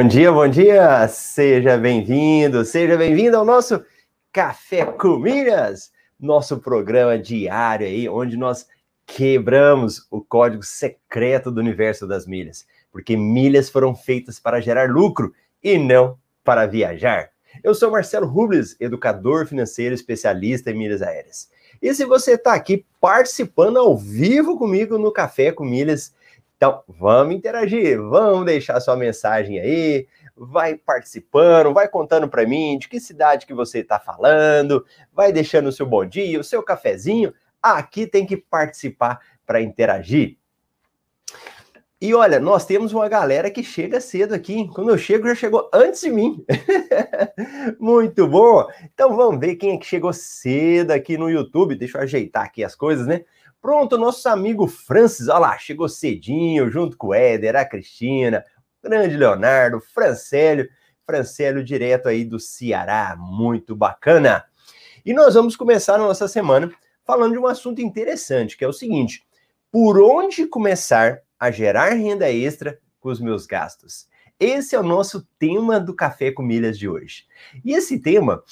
Bom dia, bom dia! Seja bem-vindo, seja bem-vindo ao nosso Café com Milhas, nosso programa diário aí, onde nós quebramos o código secreto do universo das milhas, porque milhas foram feitas para gerar lucro e não para viajar. Eu sou Marcelo Rubles, educador financeiro especialista em milhas aéreas. E se você está aqui participando ao vivo comigo no Café com Milhas, então, vamos interagir, vamos deixar sua mensagem aí, vai participando, vai contando para mim de que cidade que você está falando, vai deixando o seu bom dia, o seu cafezinho. Aqui tem que participar para interagir. E olha, nós temos uma galera que chega cedo aqui. Quando eu chego, já chegou antes de mim. Muito bom. Então vamos ver quem é que chegou cedo aqui no YouTube. Deixa eu ajeitar aqui as coisas, né? Pronto, nosso amigo Francis, olha lá, chegou cedinho, junto com o Éder, a Cristina, grande Leonardo, Francélio, Francélio direto aí do Ceará, muito bacana. E nós vamos começar a nossa semana falando de um assunto interessante, que é o seguinte: por onde começar a gerar renda extra com os meus gastos? Esse é o nosso tema do Café com Milhas de hoje. E esse tema,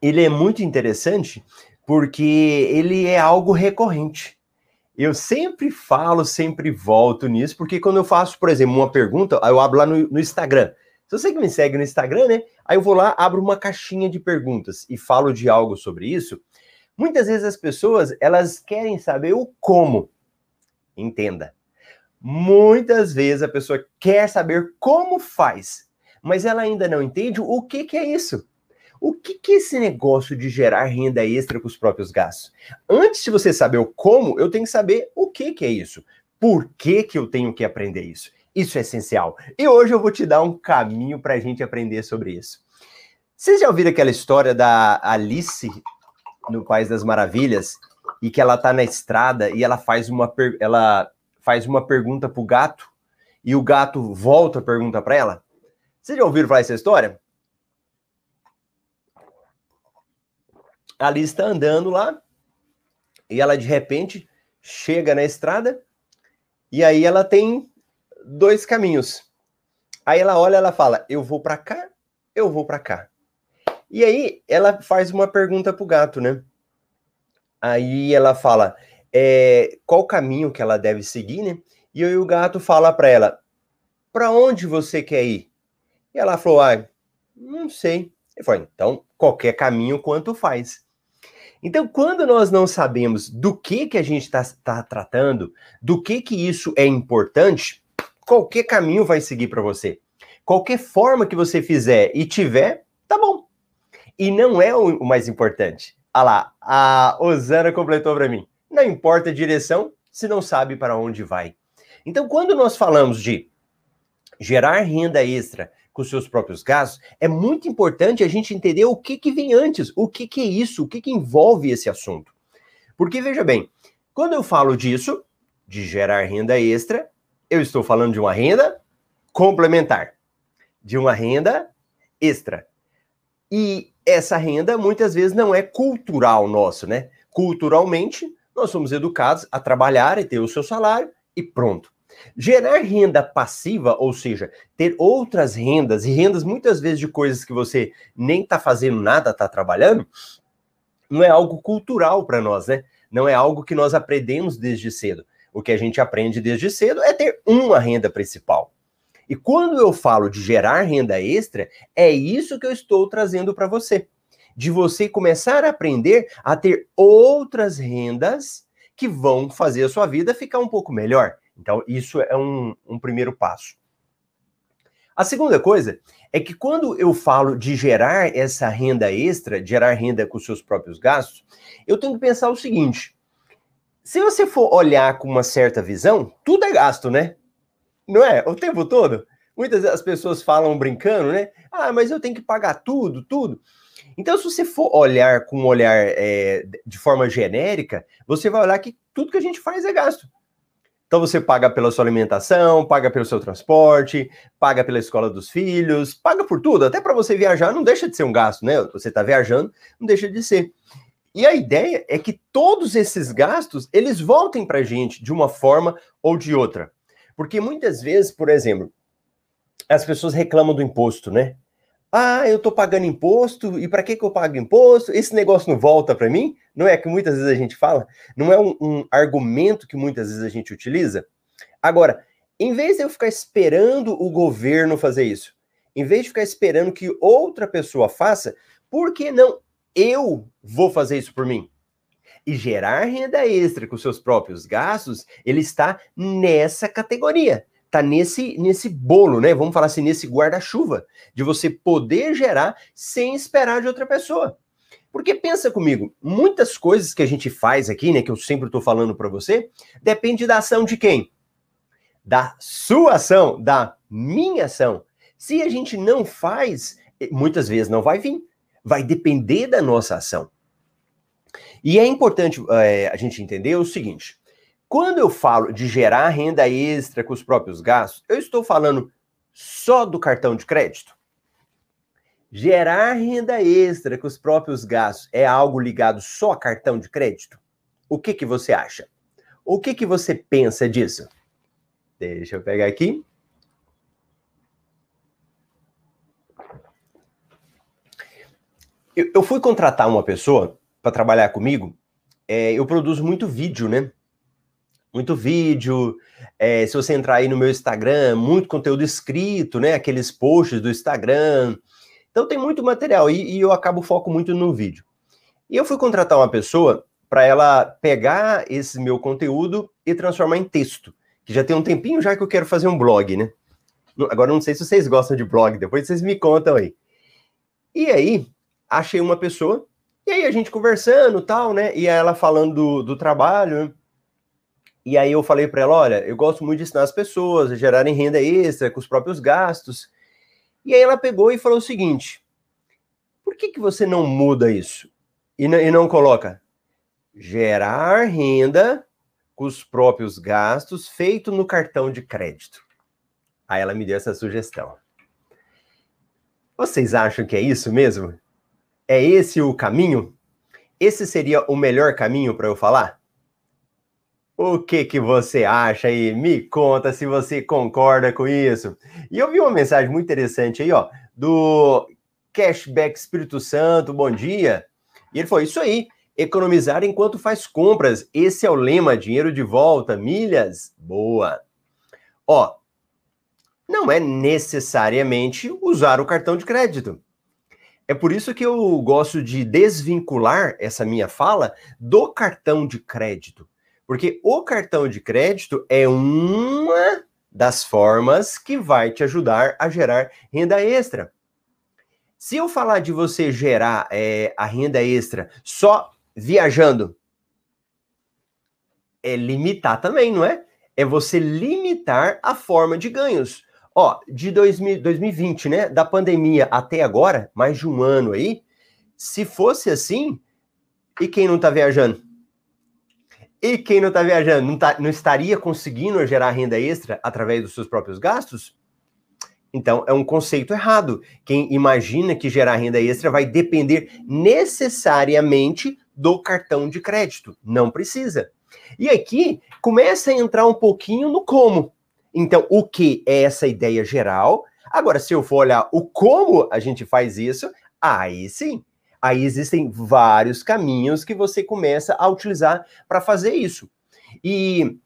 ele é muito interessante porque ele é algo recorrente. Eu sempre falo, sempre volto nisso, porque quando eu faço, por exemplo, uma pergunta, eu abro lá no, no Instagram. Se você que me segue no Instagram, né? Aí eu vou lá, abro uma caixinha de perguntas e falo de algo sobre isso. Muitas vezes as pessoas, elas querem saber o como. Entenda. Muitas vezes a pessoa quer saber como faz, mas ela ainda não entende o que, que é isso. O que, que é esse negócio de gerar renda extra com os próprios gastos? Antes de você saber o como, eu tenho que saber o que, que é isso. Por que, que eu tenho que aprender isso? Isso é essencial. E hoje eu vou te dar um caminho para a gente aprender sobre isso. Vocês já ouviram aquela história da Alice no País das Maravilhas e que ela tá na estrada e ela faz uma, per... ela faz uma pergunta pro gato e o gato volta a pergunta para ela? Vocês já ouviram falar essa história? A Alice está andando lá e ela de repente chega na estrada e aí ela tem dois caminhos. Aí ela olha, ela fala: "Eu vou para cá, eu vou para cá". E aí ela faz uma pergunta pro gato, né? Aí ela fala: é, qual caminho que ela deve seguir, né? E aí o gato fala para ela: "Para onde você quer ir?" E ela falou: "Ah, não sei". Ele falou: "Então, qualquer caminho quanto faz". Então, quando nós não sabemos do que que a gente está tá tratando, do que que isso é importante, qualquer caminho vai seguir para você. Qualquer forma que você fizer e tiver, tá bom. E não é o mais importante. Ah lá, a Osana completou para mim. Não importa a direção se não sabe para onde vai. Então, quando nós falamos de gerar renda extra, com seus próprios gastos, é muito importante a gente entender o que, que vem antes, o que, que é isso, o que, que envolve esse assunto. Porque, veja bem, quando eu falo disso, de gerar renda extra, eu estou falando de uma renda complementar, de uma renda extra. E essa renda muitas vezes não é cultural nosso, né? Culturalmente, nós somos educados a trabalhar e ter o seu salário e pronto. Gerar renda passiva, ou seja, ter outras rendas, e rendas muitas vezes de coisas que você nem está fazendo nada, está trabalhando, não é algo cultural para nós, né? Não é algo que nós aprendemos desde cedo. O que a gente aprende desde cedo é ter uma renda principal. E quando eu falo de gerar renda extra, é isso que eu estou trazendo para você. De você começar a aprender a ter outras rendas que vão fazer a sua vida ficar um pouco melhor. Então, isso é um, um primeiro passo. A segunda coisa é que quando eu falo de gerar essa renda extra, gerar renda com seus próprios gastos, eu tenho que pensar o seguinte: se você for olhar com uma certa visão, tudo é gasto, né? Não é? O tempo todo. Muitas as pessoas falam brincando, né? Ah, mas eu tenho que pagar tudo, tudo. Então, se você for olhar com um olhar é, de forma genérica, você vai olhar que tudo que a gente faz é gasto. Então você paga pela sua alimentação, paga pelo seu transporte, paga pela escola dos filhos, paga por tudo. Até para você viajar não deixa de ser um gasto, né? Você está viajando, não deixa de ser. E a ideia é que todos esses gastos eles voltem para a gente de uma forma ou de outra. Porque muitas vezes, por exemplo, as pessoas reclamam do imposto, né? Ah, eu tô pagando imposto, e para que, que eu pago imposto? Esse negócio não volta para mim? Não é que muitas vezes a gente fala? Não é um, um, argumento que muitas vezes a gente utiliza? Agora, em vez de eu ficar esperando o governo fazer isso, em vez de ficar esperando que outra pessoa faça, por que não eu vou fazer isso por mim? E gerar renda extra com seus próprios gastos, ele está nessa categoria tá nesse nesse bolo, né? Vamos falar assim, nesse guarda-chuva, de você poder gerar sem esperar de outra pessoa. Porque pensa comigo, muitas coisas que a gente faz aqui, né, que eu sempre estou falando para você, depende da ação de quem? Da sua ação, da minha ação. Se a gente não faz, muitas vezes não vai vir. Vai depender da nossa ação. E é importante é, a gente entender o seguinte: quando eu falo de gerar renda extra com os próprios gastos, eu estou falando só do cartão de crédito? Gerar renda extra com os próprios gastos é algo ligado só a cartão de crédito? O que, que você acha? O que, que você pensa disso? Deixa eu pegar aqui. Eu, eu fui contratar uma pessoa para trabalhar comigo. É, eu produzo muito vídeo, né? Muito vídeo. É, se você entrar aí no meu Instagram, muito conteúdo escrito, né? Aqueles posts do Instagram. Então tem muito material e, e eu acabo foco muito no vídeo. E eu fui contratar uma pessoa para ela pegar esse meu conteúdo e transformar em texto. Que já tem um tempinho já que eu quero fazer um blog, né? Agora não sei se vocês gostam de blog, depois vocês me contam aí. E aí, achei uma pessoa, e aí a gente conversando tal, né? E ela falando do, do trabalho? E aí eu falei para ela, olha, eu gosto muito de ensinar as pessoas a gerarem renda extra com os próprios gastos. E aí ela pegou e falou o seguinte: por que, que você não muda isso? E, e não coloca gerar renda com os próprios gastos feito no cartão de crédito. Aí ela me deu essa sugestão. Vocês acham que é isso mesmo? É esse o caminho? Esse seria o melhor caminho para eu falar? O que que você acha aí? Me conta se você concorda com isso. E eu vi uma mensagem muito interessante aí, ó, do Cashback Espírito Santo, bom dia. E ele falou: Isso aí, economizar enquanto faz compras. Esse é o lema: dinheiro de volta, milhas. Boa. Ó, não é necessariamente usar o cartão de crédito. É por isso que eu gosto de desvincular essa minha fala do cartão de crédito. Porque o cartão de crédito é uma das formas que vai te ajudar a gerar renda extra. Se eu falar de você gerar é, a renda extra só viajando, é limitar também, não é? É você limitar a forma de ganhos. Ó, de 2000, 2020, né, da pandemia até agora, mais de um ano aí, se fosse assim, e quem não tá viajando? E quem não está viajando não, tá, não estaria conseguindo gerar renda extra através dos seus próprios gastos? Então, é um conceito errado. Quem imagina que gerar renda extra vai depender necessariamente do cartão de crédito. Não precisa. E aqui começa a entrar um pouquinho no como. Então, o que é essa ideia geral? Agora, se eu for olhar o como a gente faz isso, aí sim, Aí existem vários caminhos que você começa a utilizar para fazer isso. E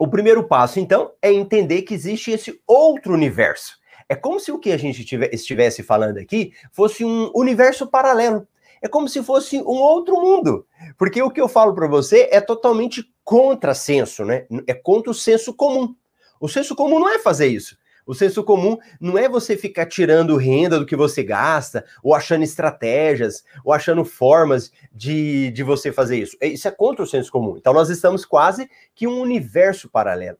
o primeiro passo, então, é entender que existe esse outro universo. É como se o que a gente estivesse falando aqui fosse um universo paralelo. É como se fosse um outro mundo. Porque o que eu falo para você é totalmente contra senso, né? É contra o senso comum. O senso comum não é fazer isso. O senso comum não é você ficar tirando renda do que você gasta, ou achando estratégias, ou achando formas de, de você fazer isso. É, isso é contra o senso comum. Então nós estamos quase que um universo paralelo.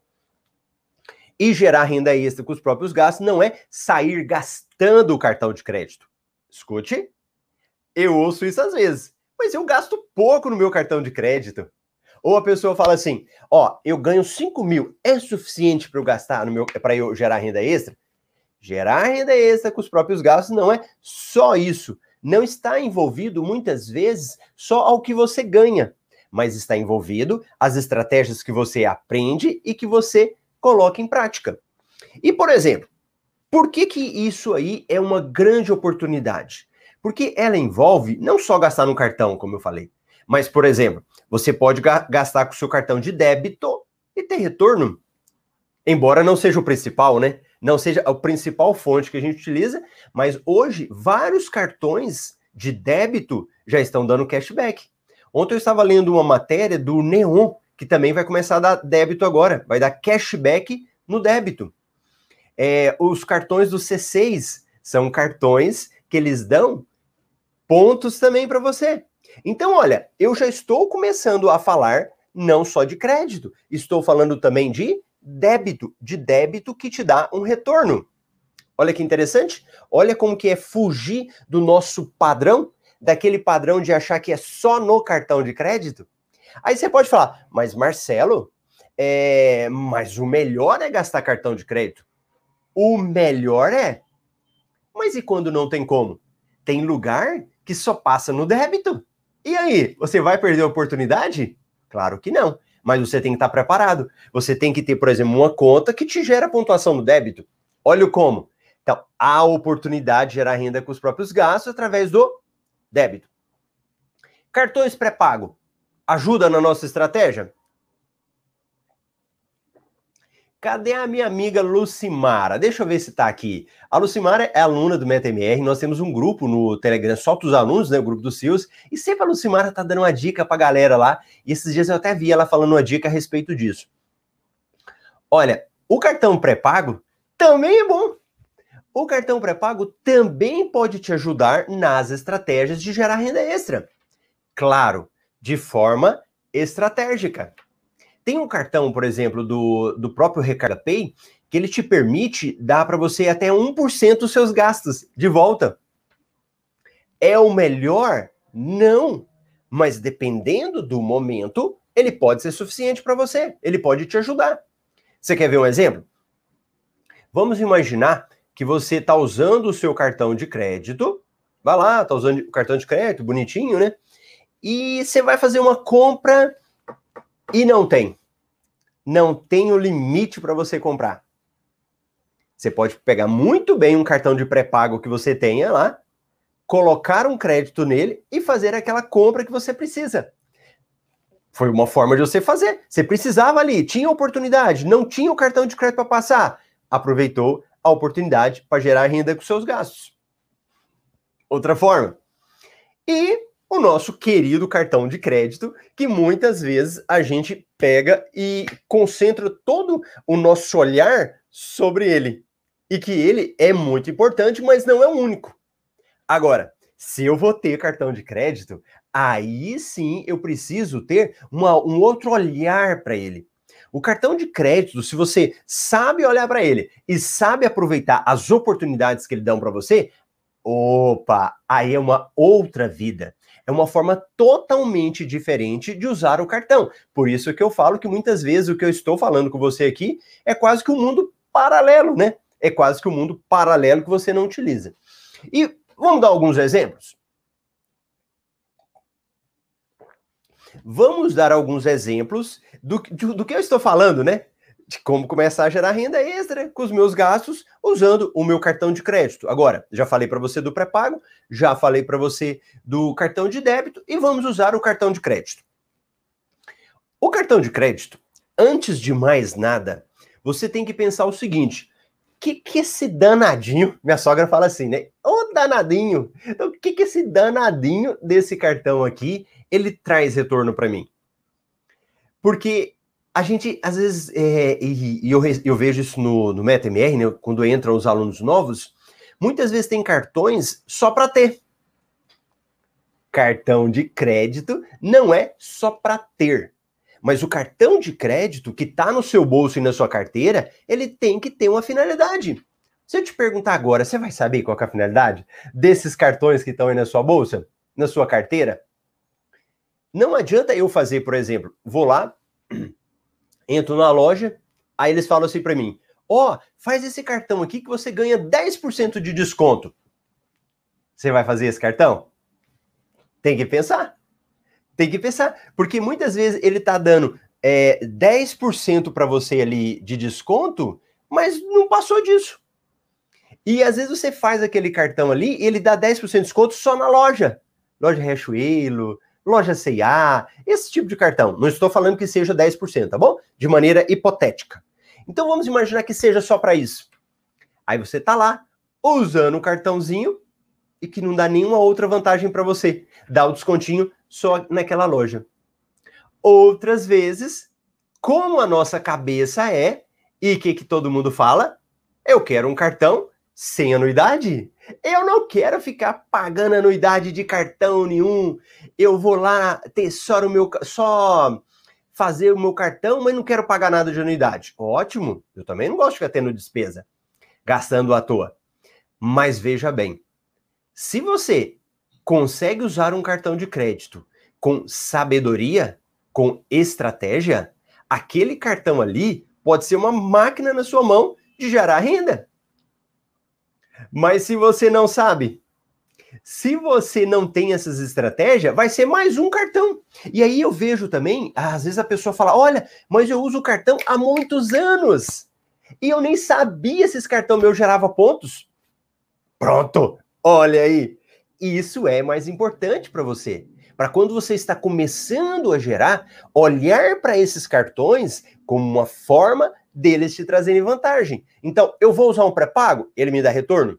E gerar renda extra com os próprios gastos não é sair gastando o cartão de crédito. Escute, eu ouço isso às vezes, mas eu gasto pouco no meu cartão de crédito. Ou a pessoa fala assim: ó, eu ganho 5 mil, é suficiente para eu gastar no meu para eu gerar renda extra? Gerar renda extra com os próprios gastos não é só isso. Não está envolvido muitas vezes só ao que você ganha, mas está envolvido as estratégias que você aprende e que você coloca em prática. E, por exemplo, Por que, que isso aí é uma grande oportunidade? Porque ela envolve não só gastar no cartão, como eu falei, mas, por exemplo, você pode gastar com seu cartão de débito e ter retorno. Embora não seja o principal, né? Não seja a principal fonte que a gente utiliza, mas hoje vários cartões de débito já estão dando cashback. Ontem eu estava lendo uma matéria do Neon, que também vai começar a dar débito agora, vai dar cashback no débito. É, os cartões do C6 são cartões que eles dão pontos também para você. Então, olha, eu já estou começando a falar não só de crédito, estou falando também de débito, de débito que te dá um retorno. Olha que interessante. Olha como que é fugir do nosso padrão, daquele padrão de achar que é só no cartão de crédito. Aí você pode falar, mas Marcelo, é... mas o melhor é gastar cartão de crédito. O melhor é. Mas e quando não tem como? Tem lugar que só passa no débito. E aí, você vai perder a oportunidade? Claro que não. Mas você tem que estar preparado. Você tem que ter, por exemplo, uma conta que te gera pontuação no débito. Olha como. Então, há oportunidade de gerar renda com os próprios gastos através do débito. Cartões pré-pago. Ajuda na nossa estratégia? Cadê a minha amiga Lucimara? Deixa eu ver se tá aqui. A Lucimara é aluna do MetaMR, nós temos um grupo no Telegram só para os alunos, né, o grupo dos CIOs, e sempre a Lucimara tá dando uma dica pra galera lá, e esses dias eu até vi ela falando uma dica a respeito disso. Olha, o cartão pré-pago também é bom. O cartão pré-pago também pode te ajudar nas estratégias de gerar renda extra. Claro, de forma estratégica. Tem um cartão, por exemplo, do, do próprio Recarga Pay, que ele te permite dar para você até 1% dos seus gastos de volta. É o melhor? Não. Mas dependendo do momento, ele pode ser suficiente para você. Ele pode te ajudar. Você quer ver um exemplo? Vamos imaginar que você está usando o seu cartão de crédito. Vai lá, está usando o cartão de crédito, bonitinho, né? E você vai fazer uma compra e não tem. Não tem o limite para você comprar. Você pode pegar muito bem um cartão de pré-pago que você tenha lá, colocar um crédito nele e fazer aquela compra que você precisa. Foi uma forma de você fazer. Você precisava ali, tinha oportunidade, não tinha o cartão de crédito para passar. Aproveitou a oportunidade para gerar renda com seus gastos. Outra forma. E o nosso querido cartão de crédito, que muitas vezes a gente pega e concentra todo o nosso olhar sobre ele. E que ele é muito importante, mas não é o único. Agora, se eu vou ter cartão de crédito, aí sim eu preciso ter uma, um outro olhar para ele. O cartão de crédito, se você sabe olhar para ele e sabe aproveitar as oportunidades que ele dão para você, opa, aí é uma outra vida é uma forma totalmente diferente de usar o cartão. Por isso que eu falo que muitas vezes o que eu estou falando com você aqui é quase que um mundo paralelo, né? É quase que um mundo paralelo que você não utiliza. E vamos dar alguns exemplos? Vamos dar alguns exemplos do, do, do que eu estou falando, né? De como começar a gerar renda extra com os meus gastos usando o meu cartão de crédito. Agora, já falei para você do pré-pago, já falei para você do cartão de débito e vamos usar o cartão de crédito. O cartão de crédito, antes de mais nada, você tem que pensar o seguinte: que, que esse danadinho, minha sogra fala assim, né? Ô danadinho, então o que, que esse danadinho desse cartão aqui ele traz retorno para mim? Porque a gente, às vezes, é, e, e eu, eu, vejo isso no, no MetaMR, né, quando entram os alunos novos, muitas vezes tem cartões só para ter. Cartão de crédito não é só para ter. Mas o cartão de crédito que está no seu bolso e na sua carteira, ele tem que ter uma finalidade. Se eu te perguntar agora, você vai saber qual é a finalidade desses cartões que estão aí na sua bolsa, na sua carteira? Não adianta eu fazer, por exemplo, vou lá, entro na loja, aí eles falam assim para mim: ó, oh, faz esse cartão aqui que você ganha 10% de desconto. Você vai fazer esse cartão? Tem que pensar. Tem que pensar. Porque muitas vezes ele tá dando é, 10% para você ali de desconto, mas não passou disso. E às vezes você faz aquele cartão ali ele dá 10% de desconto só na loja. Loja Riachuelo, loja C&A, esse tipo de cartão. Não estou falando que seja 10%, tá bom? De maneira hipotética. Então vamos imaginar que seja só para isso. Aí você tá lá usando o cartãozinho e que não dá nenhuma outra vantagem para você. Dá o descontinho só naquela loja. Outras vezes, como a nossa cabeça é, e o que, que todo mundo fala? Eu quero um cartão sem anuidade. Eu não quero ficar pagando anuidade de cartão nenhum. Eu vou lá ter só o meu só fazer o meu cartão, mas não quero pagar nada de anuidade. Ótimo. Eu também não gosto de ficar tendo despesa, gastando à toa. Mas veja bem, se você consegue usar um cartão de crédito com sabedoria, com estratégia, aquele cartão ali pode ser uma máquina na sua mão de gerar renda. Mas se você não sabe, se você não tem essas estratégias, vai ser mais um cartão. E aí eu vejo também, às vezes a pessoa fala: olha, mas eu uso o cartão há muitos anos. E eu nem sabia se esse cartão meu gerava pontos. Pronto, olha aí. Isso é mais importante para você. Para quando você está começando a gerar, olhar para esses cartões como uma forma deles te trazerem vantagem. Então, eu vou usar um pré-pago, ele me dá retorno.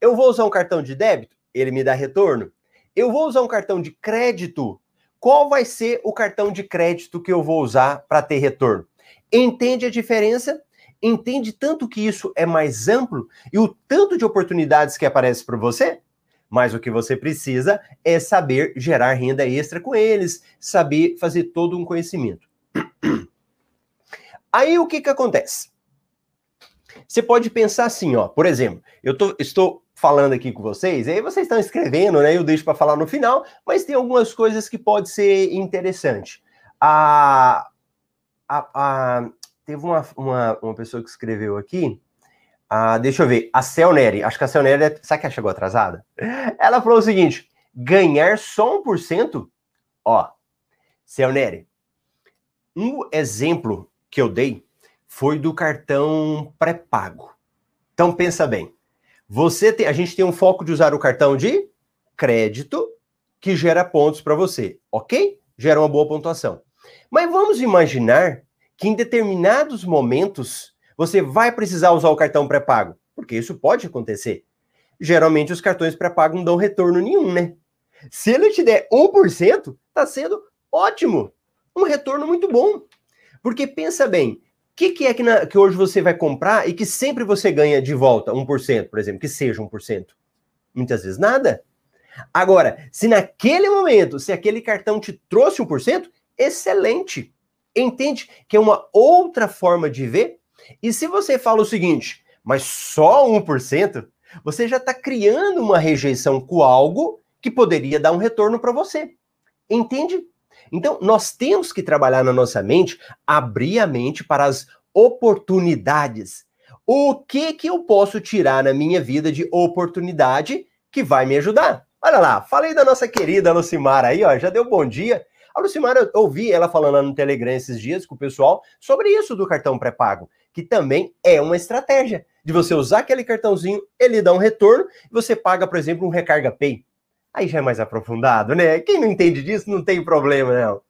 Eu vou usar um cartão de débito, ele me dá retorno. Eu vou usar um cartão de crédito. Qual vai ser o cartão de crédito que eu vou usar para ter retorno? Entende a diferença? Entende tanto que isso é mais amplo e o tanto de oportunidades que aparece para você? Mas o que você precisa é saber gerar renda extra com eles, saber fazer todo um conhecimento. Aí o que, que acontece? Você pode pensar assim, ó, por exemplo, eu tô, estou falando aqui com vocês, aí vocês estão escrevendo, né? Eu deixo para falar no final, mas tem algumas coisas que pode ser interessante. A, a, a teve uma, uma, uma, pessoa que escreveu aqui, a, deixa eu ver, a Celneri, acho que a Celneri, é, sabe que ela chegou atrasada? Ela falou o seguinte: ganhar só 1%? Ó, Celneri, um exemplo que eu dei foi do cartão pré-pago. Então pensa bem. Você tem, a gente tem um foco de usar o cartão de crédito que gera pontos para você, ok? Gera uma boa pontuação. Mas vamos imaginar que em determinados momentos você vai precisar usar o cartão pré-pago, porque isso pode acontecer. Geralmente os cartões pré-pago não dão retorno nenhum, né? Se ele te der 1%, tá sendo ótimo. Um retorno muito bom. Porque pensa bem, o que, que, é que, na, que, hoje você vai comprar e que sempre você ganha de volta 1%, por exemplo, que seja 1%? Muitas vezes nada. Agora, se naquele momento, se aquele cartão te trouxe 1%, excelente. Entende que é uma outra forma de ver? E se você fala o seguinte, mas só 1%, você já está criando uma rejeição com algo que poderia dar um retorno para você. Entende? Então, nós temos que trabalhar na nossa mente, abrir a mente para as oportunidades. O que que eu posso tirar na minha vida de oportunidade que vai me ajudar? Olha lá, falei da nossa querida Lucimara aí, ó, já deu bom dia. A Lucimara, eu ouvi ela falando lá no Telegram esses dias com o pessoal sobre isso do cartão pré-pago, que também é uma estratégia de você usar aquele cartãozinho, ele dá um retorno e você paga, por exemplo, um recarga pay. Aí já é mais aprofundado, né? Quem não entende disso não tem problema, não.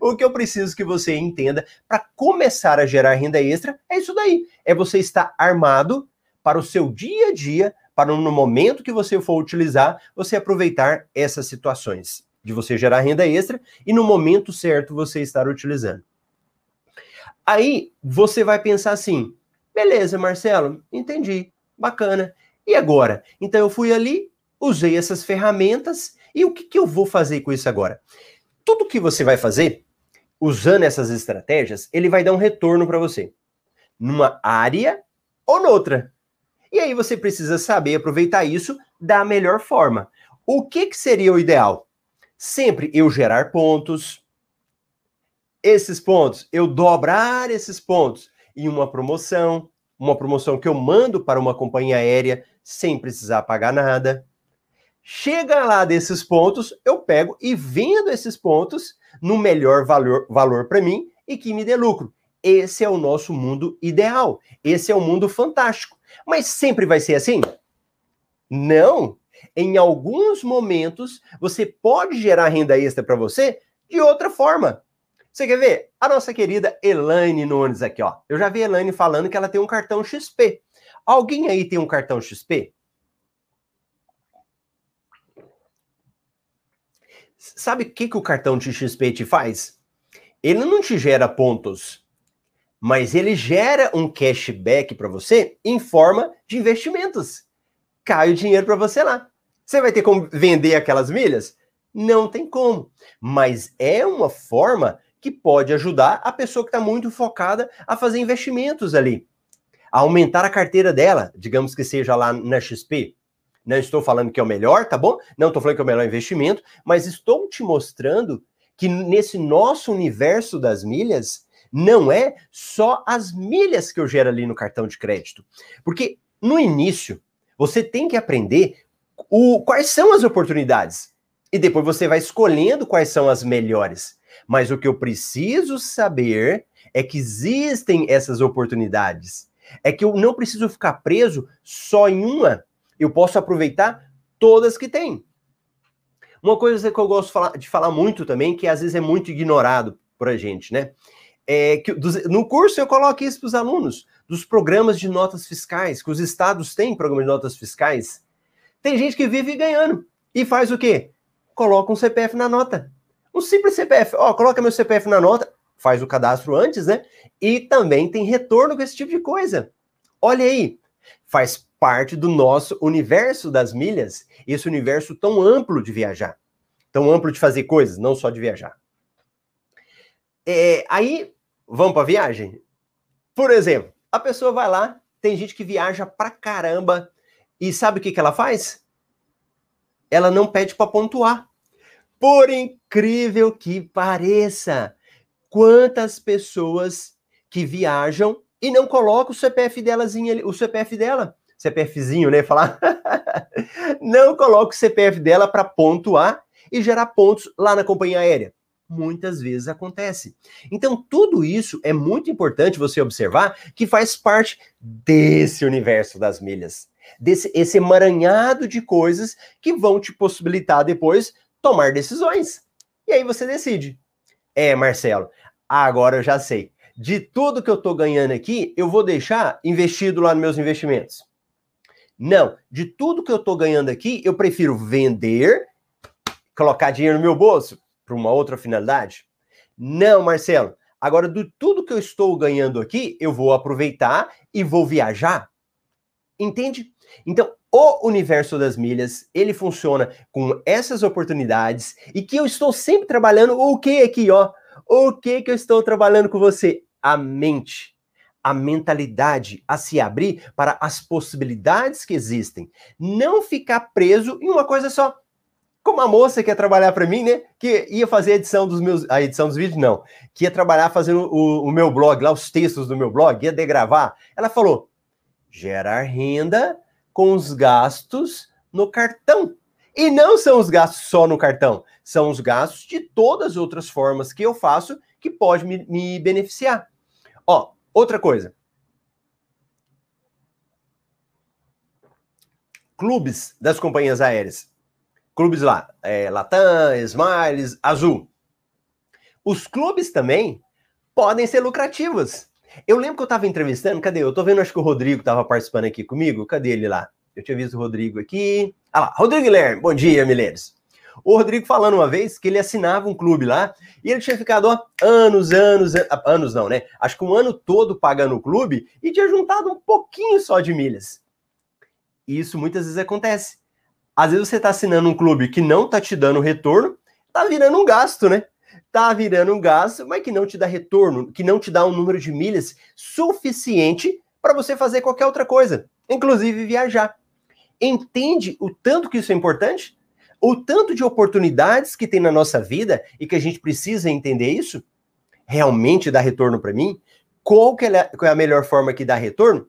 O que eu preciso que você entenda para começar a gerar renda extra é isso daí. É você estar armado para o seu dia a dia, para no momento que você for utilizar, você aproveitar essas situações de você gerar renda extra e no momento certo você estar utilizando. Aí você vai pensar assim: beleza, Marcelo, entendi, bacana. E agora? Então eu fui ali, usei essas ferramentas e o que, que eu vou fazer com isso agora? Tudo que você vai fazer, usando essas estratégias, ele vai dar um retorno para você, numa área ou noutra. E aí você precisa saber aproveitar isso da melhor forma. O que, que seria o ideal? Sempre eu gerar pontos, esses pontos, eu dobrar esses pontos em uma promoção, uma promoção que eu mando para uma companhia aérea sem precisar pagar nada. Chega lá desses pontos, eu pego e vendo esses pontos no melhor valor, valor para mim e que me dê lucro. Esse é o nosso mundo ideal. Esse é o mundo fantástico. Mas sempre vai ser assim? Não. Em alguns momentos, você pode gerar renda extra para você de outra forma. Você quer ver? A nossa querida Elaine Nunes aqui, ó. Eu já vi a Elaine falando que ela tem um cartão XP. Alguém aí tem um cartão XP? Sabe o que, que o cartão de XP te faz? Ele não te gera pontos, mas ele gera um cashback para você em forma de investimentos. Cai o dinheiro para você lá. Você vai ter como vender aquelas milhas? Não tem como. Mas é uma forma que pode ajudar a pessoa que está muito focada a fazer investimentos ali, a aumentar a carteira dela, digamos que seja lá na XP. Não estou falando que é o melhor, tá bom? Não estou falando que é o melhor investimento, mas estou te mostrando que nesse nosso universo das milhas, não é só as milhas que eu gero ali no cartão de crédito. Porque no início, você tem que aprender o, quais são as oportunidades. E depois você vai escolhendo quais são as melhores. Mas o que eu preciso saber é que existem essas oportunidades. É que eu não preciso ficar preso só em uma. Eu posso aproveitar todas que tem. Uma coisa que eu gosto de falar, muito também, que às vezes é muito ignorado por a gente, né? É que no curso eu coloco isso para os alunos, dos programas de notas fiscais, que os estados têm programas de notas fiscais. Tem gente que vive ganhando e faz o quê? Coloca um CPF na nota. Um simples CPF. Ó, coloca meu CPF na nota, faz o cadastro antes, né? E também tem retorno com esse tipo de coisa. Olha aí, faz parte do nosso universo das milhas, esse universo tão amplo de viajar, tão amplo de fazer coisas, não só de viajar. É, aí, vamos para viagem? Por exemplo, a pessoa vai lá, tem gente que viaja pra caramba, e sabe o que, que ela faz? Ela não pede para pontuar. Por incrível que pareça, quantas pessoas que viajam e não colocam o CPF delazinha, o CPF dela, CPFzinho, né? Falar, não coloca o CPF dela para pontuar e gerar pontos lá na companhia aérea. Muitas vezes acontece. Então, tudo isso é muito importante você observar que faz parte desse universo das milhas, desse esse emaranhado de coisas que vão te possibilitar depois tomar decisões. E aí você decide. É, Marcelo, agora eu já sei. De tudo que eu estou ganhando aqui, eu vou deixar investido lá nos meus investimentos. Não, de tudo que eu estou ganhando aqui, eu prefiro vender, colocar dinheiro no meu bolso para uma outra finalidade. Não, Marcelo. Agora, de tudo que eu estou ganhando aqui, eu vou aproveitar e vou viajar. Entende? Então, o universo das milhas, ele funciona com essas oportunidades e que eu estou sempre trabalhando o que aqui, ó? O que que eu estou trabalhando com você? A mente, a mentalidade a se abrir para as possibilidades que existem. Não ficar preso em uma coisa só. Como a moça que ia trabalhar para mim, né? Que ia fazer a edição dos meus, a edição dos vídeos, não. Que ia trabalhar fazendo o, o meu blog, lá os textos do meu blog, ia degravar. Ela falou: gerar renda com os gastos no cartão. E não são os gastos só no cartão, são os gastos de todas as outras formas que eu faço que pode me, me beneficiar. Ó, outra coisa. Clubes das companhias aéreas. Clubes lá, é, Latam, Smiles, Azul. Os clubes também podem ser lucrativos. Eu lembro que eu estava entrevistando, cadê? Eu tô vendo, acho que o Rodrigo estava participando aqui comigo. Cadê ele lá? Eu tinha visto o Rodrigo aqui. Ah lá, Rodrigo Guilherme, bom dia, Milênios. O Rodrigo falando uma vez que ele assinava um clube lá e ele tinha ficado ó, anos, anos, anos não, né? Acho que um ano todo pagando o clube e tinha juntado um pouquinho só de milhas. E isso muitas vezes acontece. Às vezes você está assinando um clube que não está te dando retorno, tá virando um gasto, né? tá virando um gasto, mas que não te dá retorno, que não te dá um número de milhas suficiente para você fazer qualquer outra coisa, inclusive viajar. Entende o tanto que isso é importante? O tanto de oportunidades que tem na nossa vida e que a gente precisa entender isso? Realmente dá retorno para mim? Qual, que é, é a melhor forma que dá retorno?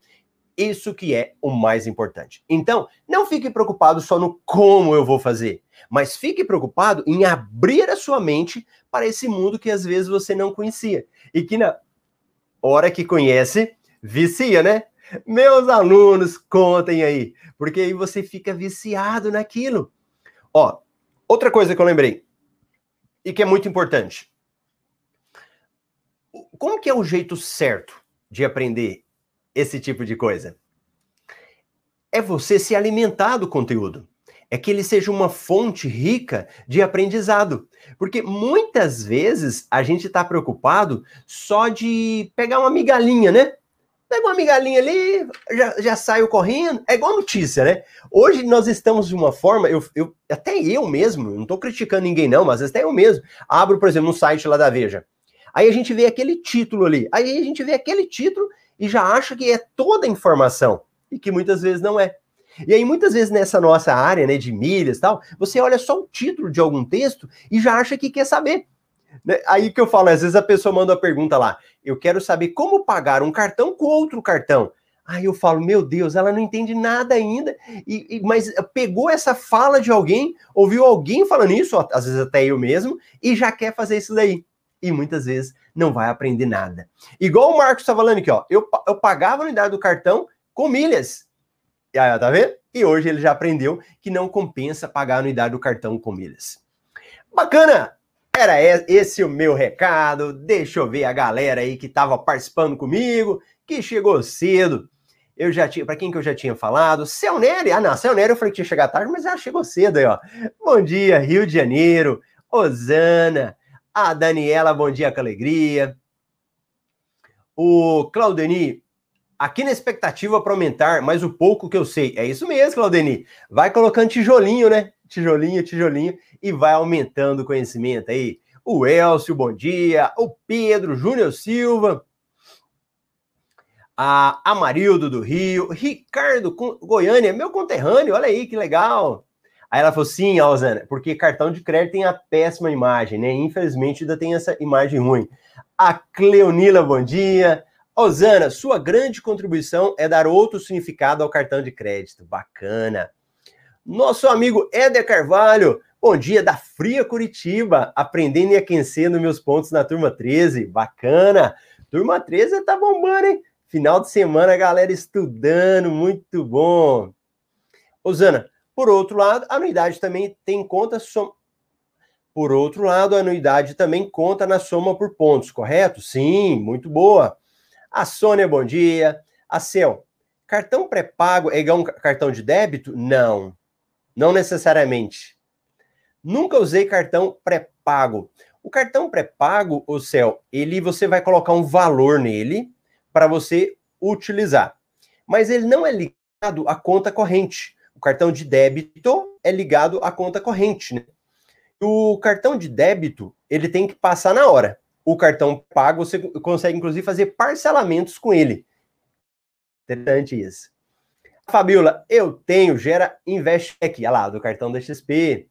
Isso que é o mais importante. Então, não fique preocupado só no como eu vou fazer, mas fique preocupado em abrir a sua mente para esse mundo que às vezes você não conhecia. E que na hora que conhece, vicia, né? Meus alunos, contem aí, porque aí você fica viciado naquilo. Ó, outra coisa que eu lembrei e que é muito importante. Como que é o jeito certo de aprender esse tipo de coisa? É você se alimentar do conteúdo é que ele seja uma fonte rica de aprendizado. Porque muitas vezes a gente está preocupado só de pegar uma migalhinha, né? Pega uma migalhinha ali, já, já saiu correndo. É igual notícia, né? Hoje nós estamos de uma forma, eu, eu até eu mesmo, não estou criticando ninguém não, mas até eu mesmo, abro, por exemplo, no site lá da Veja. Aí a gente vê aquele título ali, aí a gente vê aquele título e já acha que é toda a informação, e que muitas vezes não é. E aí, muitas vezes, nessa nossa área né, de milhas e tal, você olha só o título de algum texto e já acha que quer saber. Né? Aí que eu falo, às vezes a pessoa manda uma pergunta lá: eu quero saber como pagar um cartão com outro cartão. Aí eu falo, meu Deus, ela não entende nada ainda, e, e, mas pegou essa fala de alguém, ouviu alguém falando isso, às vezes até eu mesmo, e já quer fazer isso daí. E muitas vezes não vai aprender nada. Igual o Marcos estava falando aqui, ó. Eu, eu pagava a unidade do cartão com milhas. E aí, tá vendo? E hoje ele já aprendeu que não compensa pagar a anuidade do cartão com milhas. Bacana! Era esse o meu recado. Deixa eu ver a galera aí que estava participando comigo, que chegou cedo. Eu já tinha, para quem que eu já tinha falado? Céu Nery. Ah, não, Céu Nery eu falei que tinha chegado tarde, mas ela chegou cedo aí, ó. Bom dia, Rio de Janeiro. Osana. A Daniela, bom dia com alegria. O Claudeni, aqui na expectativa para aumentar, mas o pouco que eu sei. É isso mesmo, Claudeni. Vai colocando tijolinho, né? Tijolinho, tijolinho, e vai aumentando o conhecimento aí. O Elcio, bom dia. O Pedro, Júnior Silva. A Amarildo do Rio. Ricardo Goiânia, meu conterrâneo, olha aí que legal. Aí ela falou: sim, Alzana, porque cartão de crédito tem a péssima imagem, né? Infelizmente ainda tem essa imagem ruim. A Cleonila, bom dia. Osana, sua grande contribuição é dar outro significado ao cartão de crédito. Bacana. Nosso amigo Éder Carvalho, bom dia da Fria Curitiba, aprendendo e aquecendo meus pontos na turma 13. Bacana. Turma 13 tá bombando, hein? Final de semana, galera estudando, muito bom. Osana, por outro lado, a anuidade também tem conta som... Por outro lado, a anuidade também conta na soma por pontos, correto? Sim, muito boa. A Sônia, bom dia. A Cel, cartão pré-pago é igual um cartão de débito? Não, não necessariamente. Nunca usei cartão pré-pago. O cartão pré-pago, o Cel, ele você vai colocar um valor nele para você utilizar. Mas ele não é ligado à conta corrente. O cartão de débito é ligado à conta corrente, né? O cartão de débito, ele tem que passar na hora o cartão pago, você consegue inclusive fazer parcelamentos com ele. Interessante isso. Fabiola, eu tenho, gera Invest aqui, olha lá, do cartão da XP.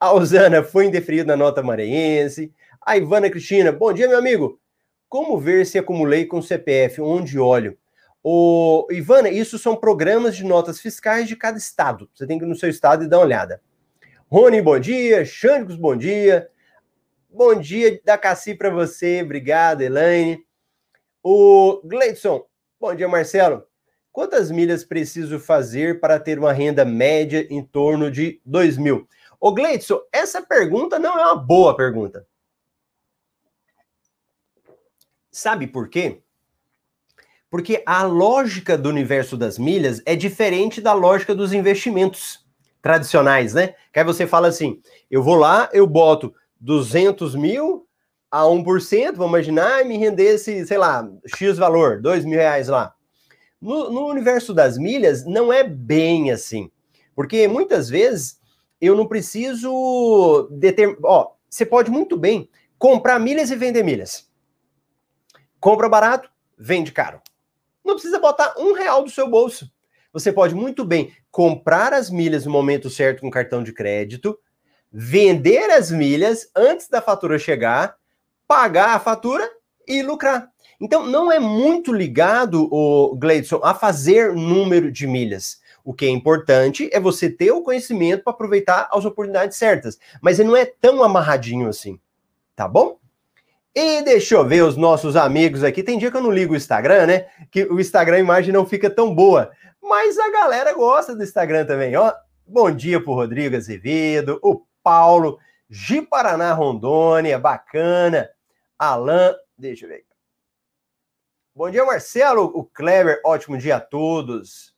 A Osana foi indeferido na nota maranhense. A Ivana Cristina, bom dia, meu amigo. Como ver se acumulei com CPF? Onde olho? O Ivana, isso são programas de notas fiscais de cada estado. Você tem que ir no seu estado e dar uma olhada. Rony, bom dia. Xandicos, bom dia. Bom dia da Cassi para você, obrigado, Elaine. O Gleidson, bom dia, Marcelo. Quantas milhas preciso fazer para ter uma renda média em torno de 2 mil? Ô, Gleidson, essa pergunta não é uma boa pergunta. Sabe por quê? Porque a lógica do universo das milhas é diferente da lógica dos investimentos tradicionais, né? Que aí você fala assim: eu vou lá, eu boto 200 mil a 1%, vamos imaginar, e me rendesse, sei lá, X valor, 2 mil reais lá. No, no universo das milhas, não é bem assim. Porque muitas vezes eu não preciso determinar. Ó, você pode muito bem comprar milhas e vender milhas. Compra barato, vende caro. Não precisa botar um real do seu bolso. Você pode muito bem comprar as milhas no momento certo com cartão de crédito, vender as milhas antes da fatura chegar, pagar a fatura e lucrar. Então, não é muito ligado, o Gleidson, a fazer número de milhas. O que é importante é você ter o conhecimento para aproveitar as oportunidades certas. Mas ele não é tão amarradinho assim. Tá bom? E deixa eu ver os nossos amigos aqui. Tem dia que eu não ligo o Instagram, né? Que o Instagram a imagem não fica tão boa. Mas a galera gosta do Instagram também, ó. Bom dia pro Rodrigo Azevedo, o Paulo, Gi Paraná Rondônia, bacana. Alan, deixa eu ver. Bom dia, Marcelo, o Kleber, ótimo dia a todos.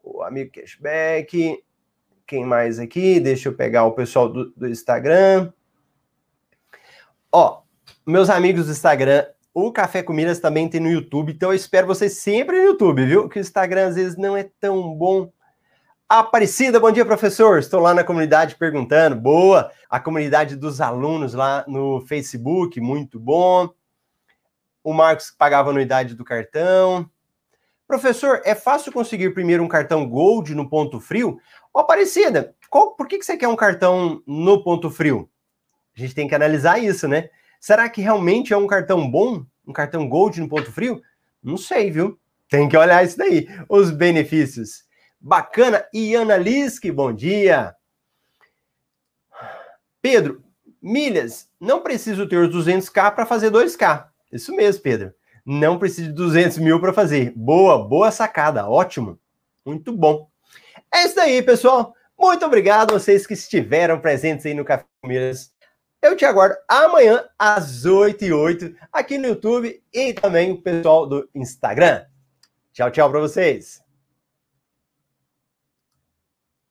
O amigo Cashback. Quem mais aqui? Deixa eu pegar o pessoal do, do Instagram. Ó, meus amigos do Instagram, o Café com também tem no YouTube, então eu espero vocês sempre no YouTube, viu? Que o Instagram às vezes não é tão bom. Aparecida, bom dia, professor. Estou lá na comunidade perguntando. Boa! A comunidade dos alunos lá no Facebook, muito bom. O Marcos pagava a anuidade do cartão. Professor, é fácil conseguir primeiro um cartão Gold no ponto frio? Ó, Aparecida, qual, por que, que você quer um cartão no ponto frio? A gente tem que analisar isso, né? Será que realmente é um cartão bom? Um cartão Gold no ponto frio? Não sei, viu? Tem que olhar isso daí. Os benefícios. Bacana. Iana Lisk, bom dia. Pedro, milhas, não preciso ter os 200k para fazer 2k. Isso mesmo, Pedro. Não preciso de 200 mil para fazer. Boa, boa sacada. Ótimo. Muito bom. É isso aí, pessoal. Muito obrigado a vocês que estiveram presentes aí no Café Milhas. Eu te aguardo amanhã às 8 e 8 aqui no YouTube e também o pessoal do Instagram. Tchau, tchau para vocês.